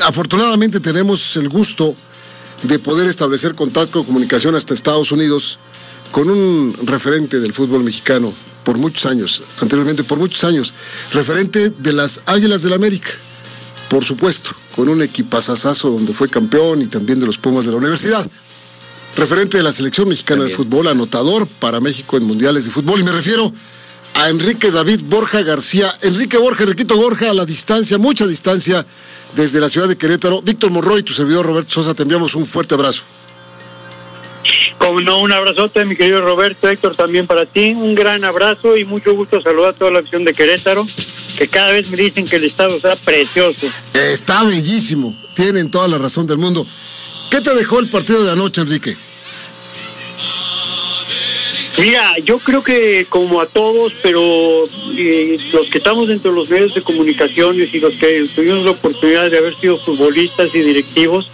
afortunadamente tenemos el gusto de poder establecer contacto, comunicación hasta Estados Unidos con un referente del fútbol mexicano por muchos años, anteriormente por muchos años, referente de las Águilas del América, por supuesto, con un equipazazazo donde fue campeón y también de los Pumas de la universidad. Referente de la selección mexicana de fútbol, anotador para México en mundiales de fútbol, y me refiero a Enrique David Borja García. Enrique Borja, Enriquito Borja, a la distancia, mucha distancia desde la ciudad de Querétaro. Víctor Monroy, tu servidor Roberto Sosa, te enviamos un fuerte abrazo. Como no, un abrazote, mi querido Roberto, Héctor, también para ti. Un gran abrazo y mucho gusto saludar a toda la acción de Querétaro, que cada vez me dicen que el estado está precioso. Está bellísimo, tienen toda la razón del mundo. ¿Qué te dejó el partido de anoche, Enrique? Mira, yo creo que como a todos, pero eh, los que estamos dentro de los medios de comunicaciones y los que tuvimos la oportunidad de haber sido futbolistas y directivos,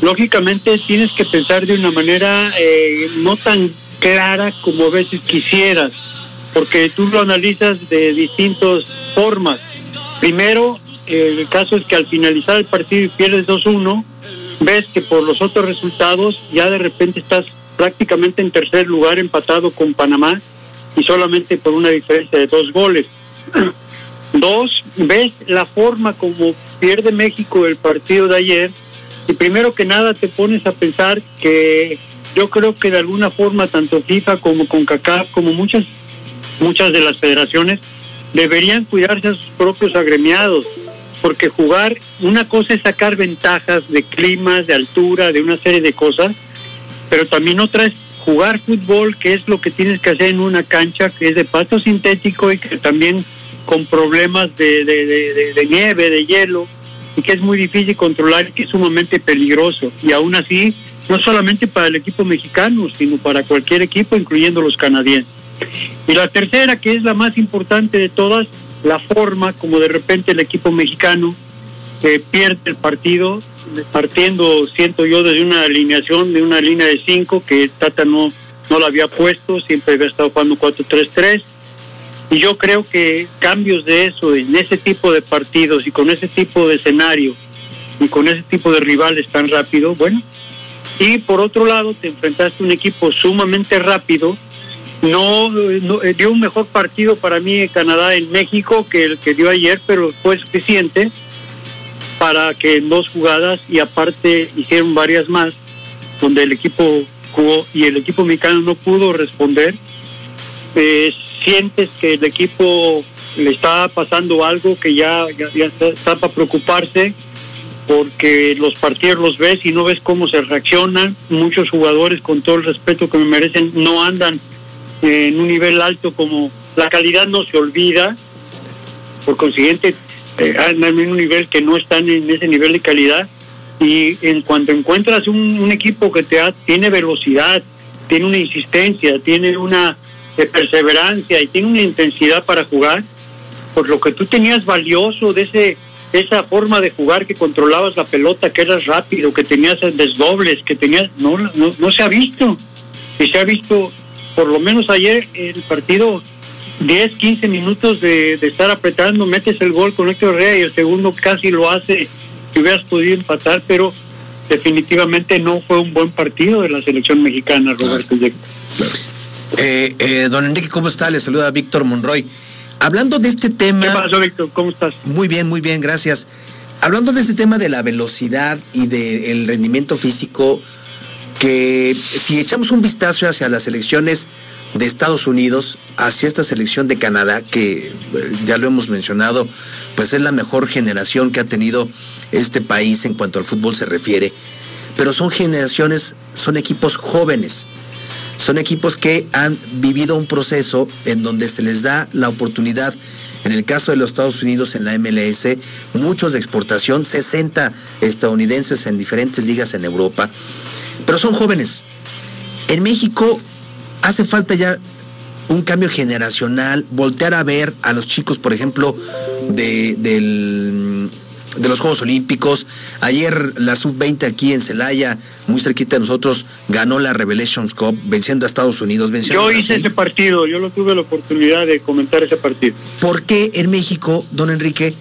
lógicamente tienes que pensar de una manera eh, no tan clara como a veces quisieras, porque tú lo analizas de distintas formas. Primero, el caso es que al finalizar el partido y pierdes 2-1, ves que por los otros resultados ya de repente estás prácticamente en tercer lugar empatado con Panamá y solamente por una diferencia de dos goles. Dos, ves la forma como pierde México el partido de ayer y primero que nada te pones a pensar que yo creo que de alguna forma tanto FIFA como CONCACAF como muchas muchas de las federaciones deberían cuidarse a sus propios agremiados porque jugar una cosa es sacar ventajas de climas, de altura, de una serie de cosas pero también otra es jugar fútbol, que es lo que tienes que hacer en una cancha que es de pasto sintético y que también con problemas de, de, nieve, de hielo, y que es muy difícil controlar y que es sumamente peligroso. Y aún así, no solamente para el equipo mexicano, sino para cualquier equipo, incluyendo los canadienses. Y la tercera, que es la más importante de todas, la forma como de repente el equipo mexicano eh, pierde el partido partiendo, siento yo, desde una alineación, de una línea de cinco que Tata no, no la había puesto, siempre había estado jugando 4-3-3. Y yo creo que cambios de eso, en ese tipo de partidos y con ese tipo de escenario y con ese tipo de rivales tan rápido, bueno. Y por otro lado, te enfrentaste a un equipo sumamente rápido. No, no dio un mejor partido para mí en Canadá en México que el que dio ayer, pero fue suficiente para que en dos jugadas y aparte hicieron varias más donde el equipo jugó y el equipo mexicano no pudo responder. Eh, sientes que el equipo le está pasando algo que ya, ya, está, para preocuparse porque los partidos los ves y no ves cómo se reaccionan. Muchos jugadores, con todo el respeto que me merecen, no andan en un nivel alto como la calidad no se olvida. Por consiguiente, eh, andan en un nivel que no están en ese nivel de calidad. Y en cuanto encuentras un, equipo que te tiene velocidad, tiene una insistencia, tiene una eh, perseverancia y tiene una intensidad para jugar, por lo que tú tenías valioso de ese esa forma de jugar que controlabas la pelota, que eras rápido, que tenías desdobles, que tenías no, no, no se ha visto. Y se ha visto, por lo menos ayer, el partido 10, 15 minutos de, estar apretando, metes el gol con Héctor Herrera y el segundo casi lo hace que hubieras podido empatar, pero definitivamente no fue un buen partido de la selección mexicana, Roberto. Eh, eh, don Enrique, ¿cómo está? Le saluda Víctor Monroy. Hablando de este tema... ¿Qué pasó, Víctor? ¿Cómo estás? Muy bien, muy bien, gracias. Hablando de este tema de la velocidad y del rendimiento físico, que si echamos un vistazo hacia las elecciones de Estados Unidos hacia esta selección de Canadá, que eh, ya lo hemos mencionado, pues es la mejor generación que ha tenido este país en cuanto al fútbol se refiere. Pero son generaciones, son equipos jóvenes, son equipos que han vivido un proceso en donde se les da la oportunidad En el caso de los Estados Unidos en la MLS, muchos de exportación, 60 estadounidenses en diferentes ligas en Europa, pero son jóvenes. En México hace falta ya un cambio generacional, voltear a ver a los chicos, por ejemplo, de, del de los Juegos Olímpicos. Ayer la sub-20 aquí en Celaya, muy cerquita de nosotros, ganó la Revelations Cup, venciendo a Estados Unidos. yo hice ese partido, yo lo tuve la oportunidad de comentar ese partido. ¿Por qué en México, don Enrique,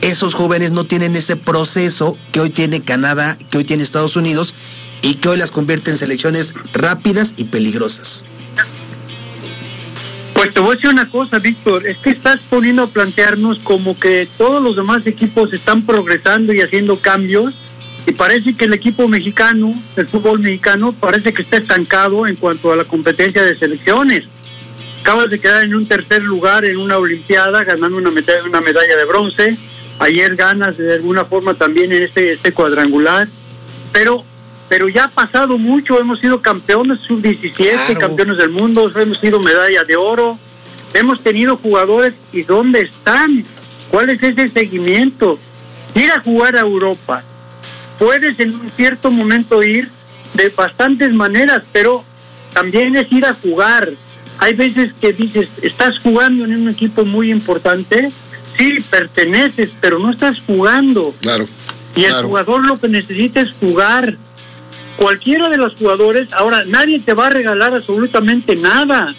esos jóvenes no tienen ese proceso que hoy tiene Canadá, que hoy tiene Estados Unidos y que hoy las convierte en selecciones rápidas y peligrosas? Pues te voy a decir una cosa, Víctor, es que estás poniendo a plantearnos como que todos los demás equipos están progresando y haciendo cambios y parece que el equipo mexicano, el fútbol mexicano, parece que está estancado en cuanto a la competencia de selecciones. Acabas de quedar en un tercer lugar en una Olimpiada, ganando una medalla, una medalla de bronce. Ayer ganas de alguna forma también en este, este cuadrangular. Pero pero ya ha pasado mucho, hemos sido campeones sub-17, campeones del mundo, hemos sido medalla de oro, hemos tenido jugadores y ¿dónde están? ¿Cuál es ese seguimiento? Ir a jugar a Europa. Puedes en un cierto momento ir de bastantes maneras, pero también es ir a jugar. Hay veces que dices, estás jugando en un equipo muy importante, sí, perteneces, pero no estás jugando. Claro. Y el jugador lo que necesita es jugar cualquiera de los jugadores, ahora nadie te va a regalar absolutamente nada.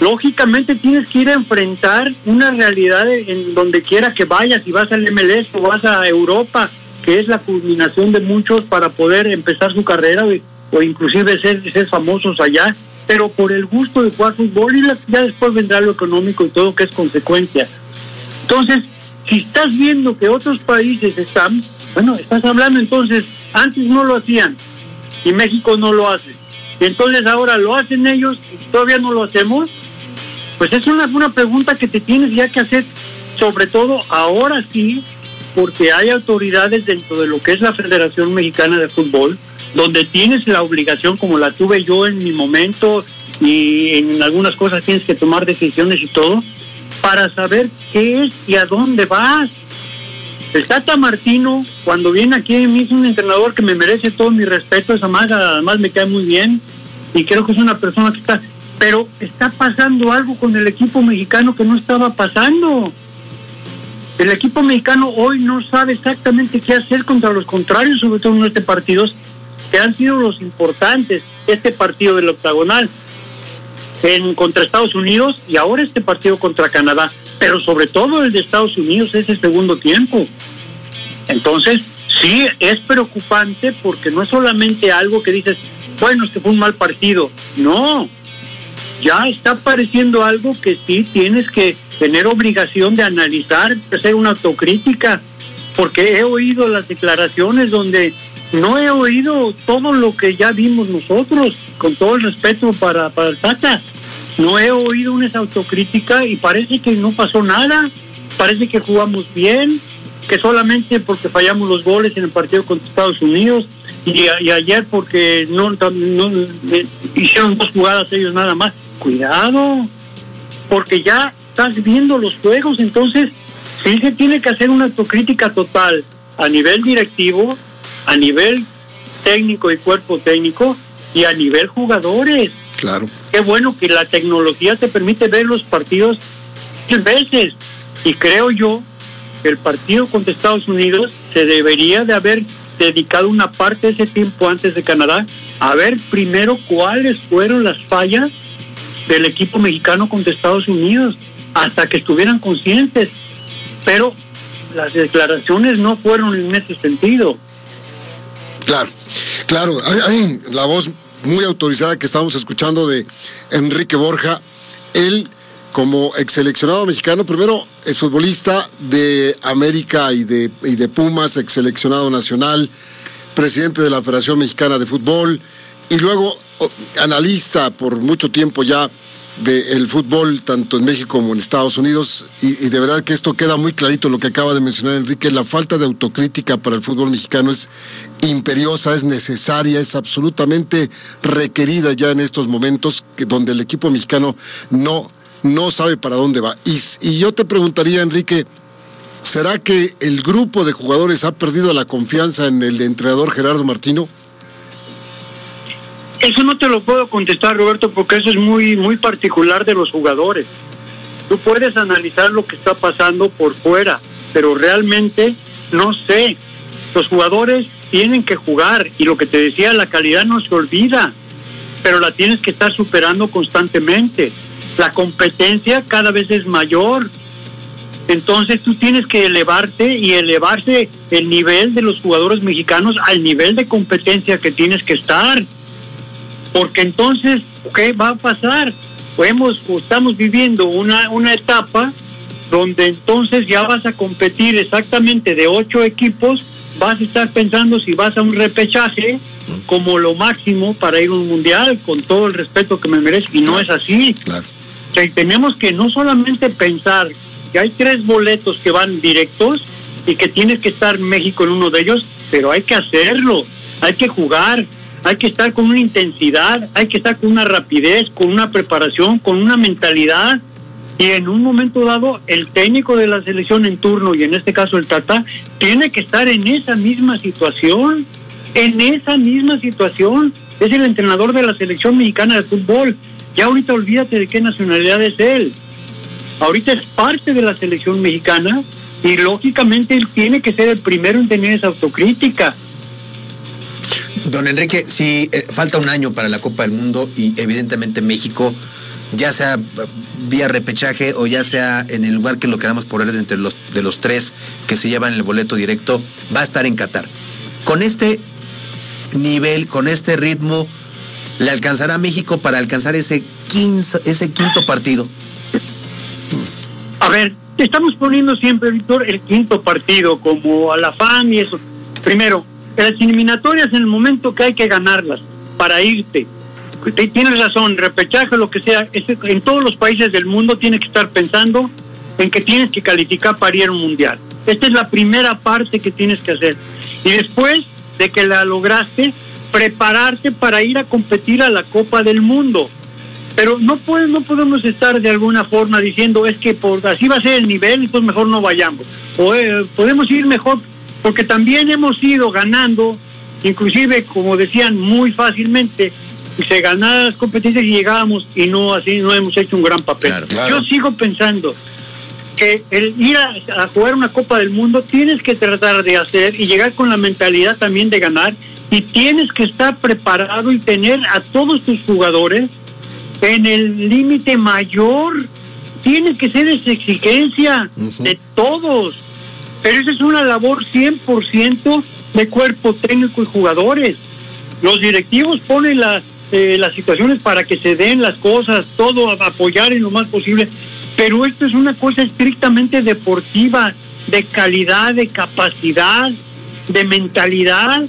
Lógicamente tienes que ir a enfrentar una realidad en donde quiera que vayas, si vas al MLS o vas a Europa, que es la culminación de muchos para poder empezar su carrera o, inclusive ser, ser famosos allá, pero por el gusto de jugar fútbol y ya después vendrá lo económico y todo que es consecuencia. Entonces, si estás viendo que otros países están, bueno, estás hablando entonces antes no lo hacían y México no lo hace. Entonces ahora lo hacen ellos y todavía no lo hacemos. Pues es una, una pregunta que te tienes ya que hacer, sobre todo ahora sí, porque hay autoridades dentro de lo que es la Federación Mexicana de Fútbol, donde tienes la obligación, como la tuve yo en mi momento, y en algunas cosas tienes que tomar decisiones y todo, para saber qué es y a dónde vas. El Tata Martino, cuando viene aquí, es un entrenador que me merece todo mi respeto, maga además me cae muy bien y creo que es una persona que está, pero está pasando algo con el equipo mexicano que no estaba pasando. El equipo mexicano hoy no sabe exactamente qué hacer contra los contrarios, sobre todo en este partidos que han sido los importantes, este partido del octagonal en contra Estados Unidos y ahora este partido contra Canadá pero sobre todo el de Estados Unidos es el segundo tiempo. Entonces, sí, es preocupante porque no es solamente algo que dices, bueno, este fue un mal partido. No, ya está apareciendo algo que sí tienes que tener obligación de analizar, de hacer una autocrítica, porque he oído las declaraciones donde no he oído todo lo que ya vimos nosotros, con todo el respeto para, para el Tata. No he oído una autocrítica y parece que no pasó nada. Parece que jugamos bien, que solamente porque fallamos los goles en el partido contra Estados Unidos y, ayer porque no, eh, hicieron dos jugadas ellos nada más. Cuidado, porque ya estás viendo los juegos, entonces sí se tiene que hacer una autocrítica total a nivel directivo, a nivel técnico y cuerpo técnico y a nivel jugadores. Claro. Qué bueno que la tecnología te permite ver los partidos muchas veces. Y creo yo que el partido contra Estados Unidos se debería de haber dedicado una parte de ese tiempo antes de Canadá a ver primero cuáles fueron las fallas del equipo mexicano contra Estados Unidos hasta que estuvieran conscientes. Pero las declaraciones no fueron en ese sentido. Claro, claro, hay la voz muy autorizada que estamos escuchando de Enrique Borja. Él, como ex seleccionado mexicano, primero es futbolista de América y de, y de Pumas, ex seleccionado nacional, presidente de la Federación Mexicana de Fútbol, y luego analista por mucho tiempo ya del fútbol, tanto en México como en Estados Unidos, y, de verdad que esto queda muy clarito lo que acaba de mencionar Enrique, la falta de autocrítica para el fútbol mexicano es imperiosa, es necesaria, es absolutamente requerida ya en estos momentos, que, donde el equipo mexicano no no sabe para dónde va. Y, y yo te preguntaría, Enrique, ¿será que el grupo de jugadores ha perdido la confianza en el entrenador Gerardo Martino? Eso no te lo puedo contestar, Roberto, porque eso es muy, muy particular de los jugadores. Tú puedes analizar lo que está pasando por fuera, pero realmente no sé. Los jugadores tienen que jugar y lo que te decía, la calidad no se olvida, pero la tienes que estar superando constantemente. La competencia cada vez es mayor. Entonces tú tienes que elevarte y elevarse el nivel de los jugadores mexicanos al nivel de competencia que tienes que estar. Porque entonces, ¿qué va a pasar? Estamos viviendo una, una etapa donde entonces ya vas a competir exactamente de ocho equipos, vas a estar pensando si vas a un repechaje como lo máximo para ir a un mundial, con todo el respeto que me merece, y no es así. tenemos que no solamente pensar que hay tres boletos que van directos y que tienes que estar México en uno de ellos, pero hay que hacerlo, hay que jugar, hay que estar con una intensidad, hay que estar con una rapidez, con una preparación, con una mentalidad. Y en un momento dado, el técnico de la selección en turno, y en este caso el Tata, tiene que estar en esa misma situación, en esa misma situación. Es el entrenador de la selección mexicana de fútbol. Ya ahorita olvídate de qué nacionalidad es él. Ahorita es parte de la selección mexicana y lógicamente él tiene que ser el primero en tener esa autocrítica Don Enrique, si eh, falta un año para la Copa del Mundo y evidentemente México, ya sea vía repechaje o ya sea en el lugar que lo queramos poner entre los de los tres que se llevan el boleto directo, va a estar en Qatar. Con este nivel, con este ritmo, ¿le alcanzará México para alcanzar ese, ese quinto partido? A ver, estamos poniendo siempre, Víctor, el quinto partido como a la FAM y eso. Primero, las eliminatorias en el momento que hay que ganarlas para irte. Tienes razón, repechaje, lo que sea, en todos los países del mundo tienes que estar pensando en que tienes que calificar para ir a un mundial. Esta es la primera parte que tienes que hacer. Y después de que la lograste, prepararte para ir a competir a la Copa del Mundo. Pero no, puede, no podemos estar de alguna forma diciendo es que por así va a ser el nivel, entonces mejor no vayamos. O eh, podemos ir mejor porque también hemos ido ganando, inclusive como decían muy fácilmente, se ganaban las competencias y llegábamos y no así no hemos hecho un gran papel. Yo sigo pensando que el ir a, jugar una Copa del Mundo tienes que tratar de hacer y llegar con la mentalidad también de ganar y tienes que estar preparado y tener a todos tus jugadores en el límite mayor. Tiene que ser esa exigencia de todos pero esa es una labor 100% de cuerpo técnico y jugadores. Los directivos ponen eh, las situaciones para que se den las cosas, todo apoyar en lo más posible, pero esto es una cosa estrictamente deportiva, de calidad, de capacidad, de mentalidad,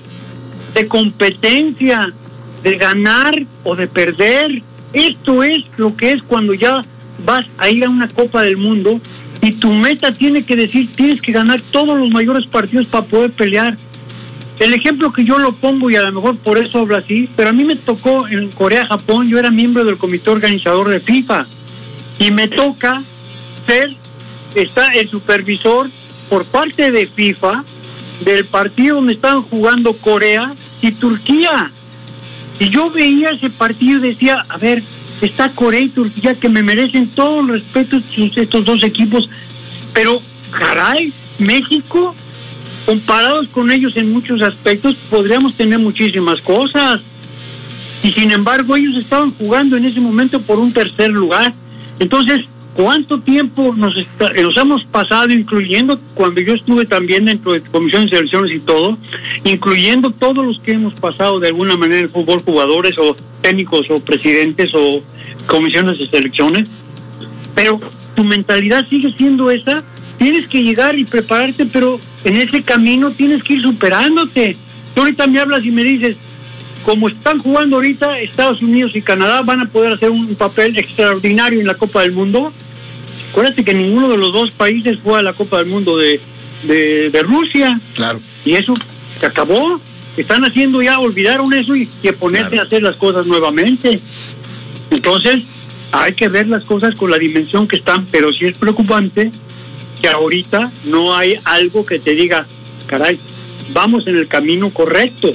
de competencia, de ganar o de perder. Esto es lo que es cuando ya vas a ir a una Copa del Mundo y tu meta tiene que decir, tienes que ganar todos los mayores partidos para poder pelear. El ejemplo que yo lo pongo, y a lo mejor por eso hablo así, pero a mí me tocó en Corea-Japón, yo era miembro del comité organizador de FIFA, y me toca ser, está el supervisor por parte de FIFA del partido donde estaban jugando Corea y Turquía. Y yo veía ese partido y decía, a ver, está Corea y Turquía que me merecen todo el respeto estos dos equipos, pero caray, México, comparados con ellos en muchos aspectos, podríamos tener muchísimas cosas. Y sin embargo, ellos estaban jugando en ese momento por un tercer lugar. Entonces, ¿cuánto tiempo nos, nos hemos pasado, incluyendo cuando yo estuve también dentro de comisiones de selecciones y todo, incluyendo todos los que hemos pasado de alguna manera en fútbol, jugadores o técnicos o presidentes o comisiones de selecciones, pero tu mentalidad sigue siendo esa, tienes que llegar y prepararte, pero en ese camino tienes que ir superándote. Tú ahorita me hablas y me dices, como están jugando ahorita, Estados Unidos y Canadá van a poder hacer un papel extraordinario en la Copa del Mundo. Acuérdate que ninguno de los dos países juega la Copa del Mundo de, de, Rusia. Claro. Y eso se acabó están haciendo ya, olvidaron eso y, que ponerse a hacer las cosas nuevamente. Entonces, hay que ver las cosas con la dimensión que están, pero sí es preocupante que ahorita no hay algo que te diga, caray, vamos en el camino correcto,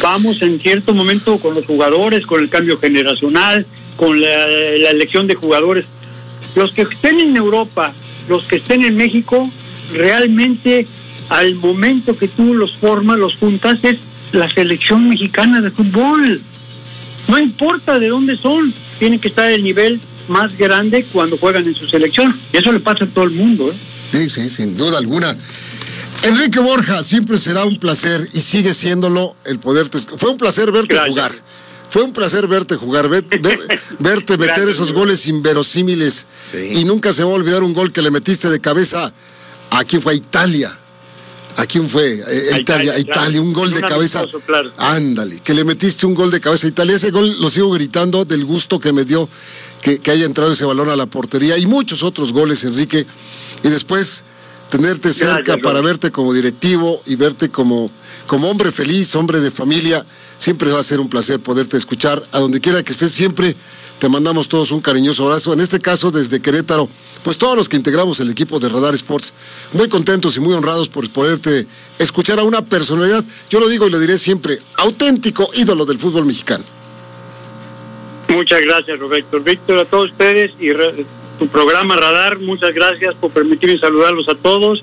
vamos en cierto momento con los jugadores, con el cambio generacional, con la, elección de jugadores. Los que estén en Europa, los que estén en México, realmente al momento que tú los formas, los juntas, es la selección mexicana de fútbol. No importa de dónde son, tienen que estar el nivel más grande cuando juegan en su selección. Y eso le pasa a todo el mundo. ¿eh? Sí, sí, sin duda alguna. Enrique Borja, siempre será un placer y sigue siéndolo el poderte. Fue un placer verte Gracias. jugar. Fue un placer verte jugar, ver- ver- verte meter Gracias, esos goles inverosímiles. Sí. Y nunca se va a olvidar un gol que le metiste de cabeza. ¿A quién fue? A Italia. ¿A quién fue? Eh, A Italia, Italia, a Italia, claro. un gol de cabeza. amistoso, claro. Ándale, que le metiste un gol de cabeza a Italia. Ese gol lo sigo gritando del gusto que me dio que, que haya entrado ese balón a la portería y muchos otros goles, Enrique. Y después tenerte cerca para verte como directivo y verte como, como hombre feliz, hombre de familia. Siempre va a ser un placer poderte escuchar. A donde quiera que estés, siempre te mandamos todos un cariñoso abrazo. En este caso, desde Querétaro, pues todos los que integramos el equipo de Radar Sports, muy contentos y muy honrados por poderte escuchar a una personalidad, yo lo digo y lo diré siempre, auténtico ídolo del fútbol mexicano. Muchas gracias, Roberto. Víctor, a todos ustedes y tu programa Radar, muchas gracias por permitirme saludarlos a todos.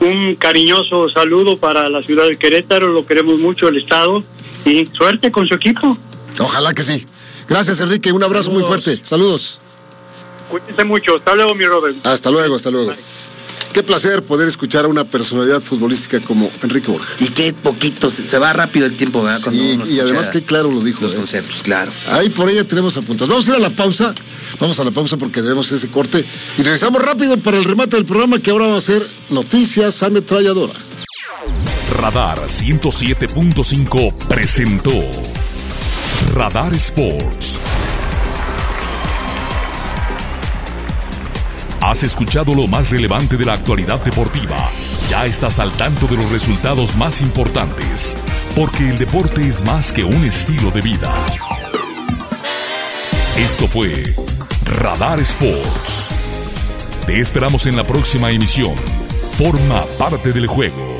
Un cariñoso saludo para la ciudad de Querétaro, lo queremos mucho, el Estado, y suerte con su equipo. Ojalá que sí. Gracias, Enrique. Un abrazo muy fuerte. Saludos. Cuídense mucho. Hasta luego, mi Robert. Hasta luego, hasta luego. Qué placer poder escuchar a una personalidad futbolística como Enrique Borja. Y qué poquito, se, va rápido el tiempo, ¿verdad? Sí, y además qué claro lo dijo. Los ¿eh? conceptos, claro. Ahí por ella tenemos apuntados. Vamos a ir a la pausa. Vamos a la pausa porque debemos ese corte. Y regresamos rápido para el remate del programa que ahora va a ser Noticias Ametralladora. Radar 107.5 presentó Radar Sports. Has escuchado lo más relevante de la actualidad deportiva. Ya estás al tanto de los resultados más importantes, porque el deporte es más que un estilo de vida. Esto fue Radar Sports. Te esperamos en la próxima emisión. Forma parte del juego.